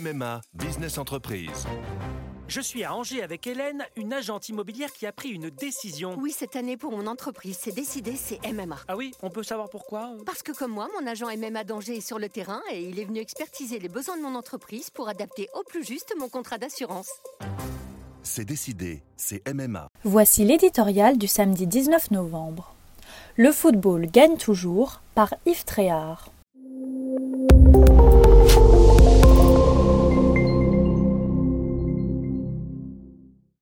MMA Business Entreprise. Je suis à Angers avec Hélène, une agente immobilière qui a pris une décision. Oui, cette année pour mon entreprise, c'est décidé, c'est MMA. Ah oui, on peut savoir pourquoi? Parce que comme moi, mon agent MMA d'Angers est sur le terrain et il est venu expertiser les besoins de mon entreprise pour adapter au plus juste mon contrat d'assurance. C'est décidé, c'est MMA. Voici l'éditorial du samedi 19 novembre. Le football gagne toujours par Yves Tréhard.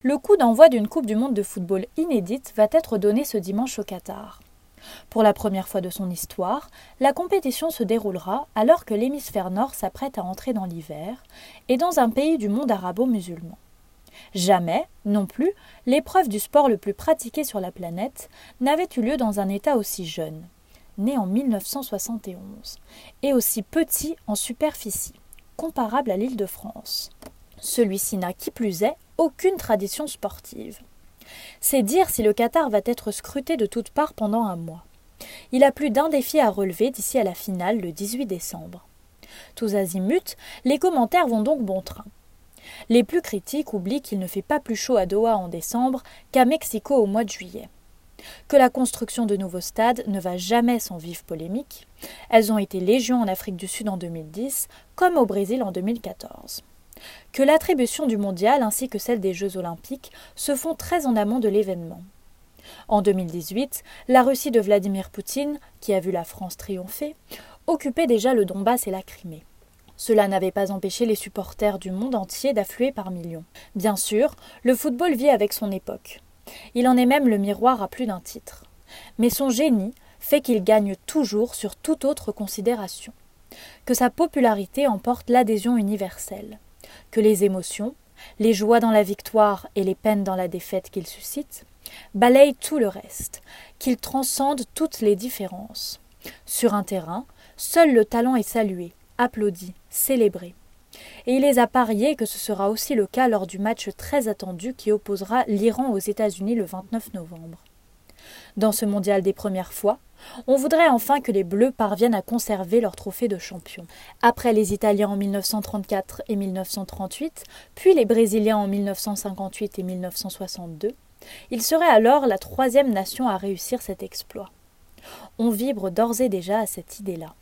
Le coup d'envoi d'une Coupe du Monde de football inédite va être donné ce dimanche au Qatar. Pour la première fois de son histoire, la compétition se déroulera alors que l'hémisphère nord s'apprête à entrer dans l'hiver et dans un pays du monde arabo-musulman. Jamais, non plus, l'épreuve du sport le plus pratiqué sur la planète n'avait eu lieu dans un État aussi jeune, né en 1971, et aussi petit en superficie, comparable à l'île de France. Celui-ci n'a qui plus est aucune tradition sportive. C'est dire si le Qatar va être scruté de toutes parts pendant un mois. Il a plus d'un défi à relever d'ici à la finale le 18 décembre. Tous azimuts, les commentaires vont donc bon train. Les plus critiques oublient qu'il ne fait pas plus chaud à Doha en décembre qu'à Mexico au mois de juillet. Que la construction de nouveaux stades ne va jamais sans vive polémique. Elles ont été légion en Afrique du Sud en 2010, comme au Brésil en 2014 que l'attribution du mondial ainsi que celle des Jeux olympiques se font très en amont de l'événement. En 2018, la Russie de Vladimir Poutine, qui a vu la France triompher, occupait déjà le Donbass et la Crimée. Cela n'avait pas empêché les supporters du monde entier d'affluer par millions. Bien sûr, le football vit avec son époque. Il en est même le miroir à plus d'un titre. Mais son génie fait qu'il gagne toujours sur toute autre considération. Que sa popularité emporte l'adhésion universelle que les émotions, les joies dans la victoire et les peines dans la défaite qu'il suscite, balayent tout le reste, qu'il transcende toutes les différences. Sur un terrain, seul le talent est salué, applaudi, célébré. Et il les a pariés que ce sera aussi le cas lors du match très attendu qui opposera l'Iran aux États-Unis le 29 novembre. Dans ce mondial des premières fois, on voudrait enfin que les Bleus parviennent à conserver leur trophée de champion. Après les Italiens en 1934 et 1938, puis les Brésiliens en 1958 et 1962, ils seraient alors la troisième nation à réussir cet exploit. On vibre d'ores et déjà à cette idée-là.